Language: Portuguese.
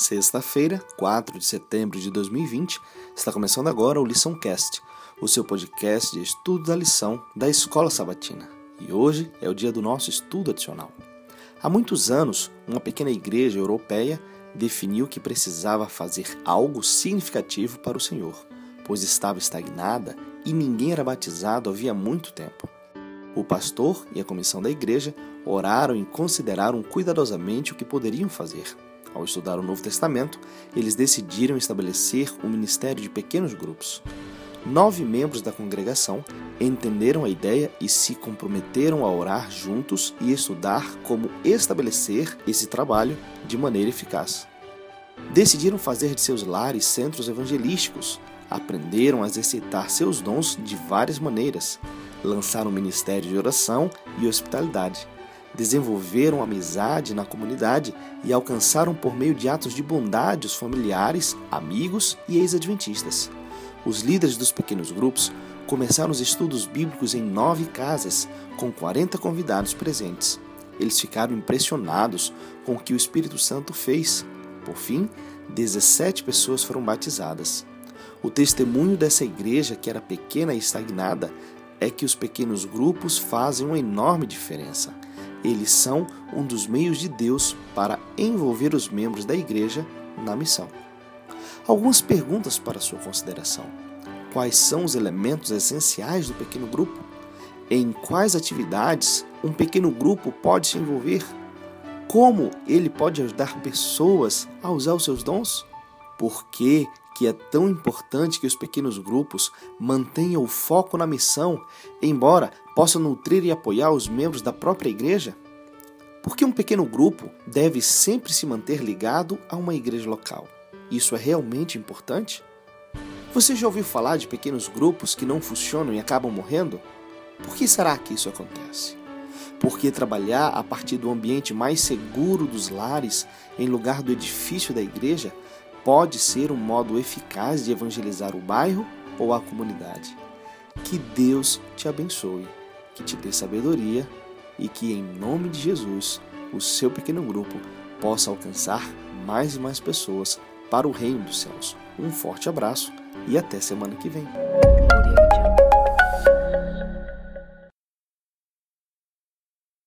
Sexta-feira, 4 de setembro de 2020, está começando agora o Lição Cast, o seu podcast de estudo da lição da Escola Sabatina. E hoje é o dia do nosso estudo adicional. Há muitos anos, uma pequena igreja europeia definiu que precisava fazer algo significativo para o Senhor, pois estava estagnada e ninguém era batizado havia muito tempo. O pastor e a comissão da igreja oraram e consideraram cuidadosamente o que poderiam fazer. Ao estudar o Novo Testamento, eles decidiram estabelecer um ministério de pequenos grupos. Nove membros da congregação entenderam a ideia e se comprometeram a orar juntos e estudar como estabelecer esse trabalho de maneira eficaz. Decidiram fazer de seus lares centros evangelísticos, aprenderam a exercitar seus dons de várias maneiras, lançaram ministério de oração e hospitalidade desenvolveram amizade na comunidade e alcançaram por meio de atos de bondade os familiares, amigos e ex-adventistas. Os líderes dos pequenos grupos começaram os estudos bíblicos em nove casas, com 40 convidados presentes. Eles ficaram impressionados com o que o Espírito Santo fez. Por fim, 17 pessoas foram batizadas. O testemunho dessa igreja, que era pequena e estagnada, é que os pequenos grupos fazem uma enorme diferença. Eles são um dos meios de Deus para envolver os membros da igreja na missão. Algumas perguntas para sua consideração. Quais são os elementos essenciais do pequeno grupo? Em quais atividades um pequeno grupo pode se envolver? Como ele pode ajudar pessoas a usar os seus dons? Por que, que é tão importante que os pequenos grupos mantenham o foco na missão, embora possam nutrir e apoiar os membros da própria igreja? Por que um pequeno grupo deve sempre se manter ligado a uma igreja local? Isso é realmente importante? Você já ouviu falar de pequenos grupos que não funcionam e acabam morrendo? Por que será que isso acontece? Porque trabalhar a partir do ambiente mais seguro dos lares, em lugar do edifício da igreja, pode ser um modo eficaz de evangelizar o bairro ou a comunidade. Que Deus te abençoe, que te dê sabedoria e que, em nome de Jesus, o seu pequeno grupo possa alcançar mais e mais pessoas para o reino dos céus. Um forte abraço e até semana que vem.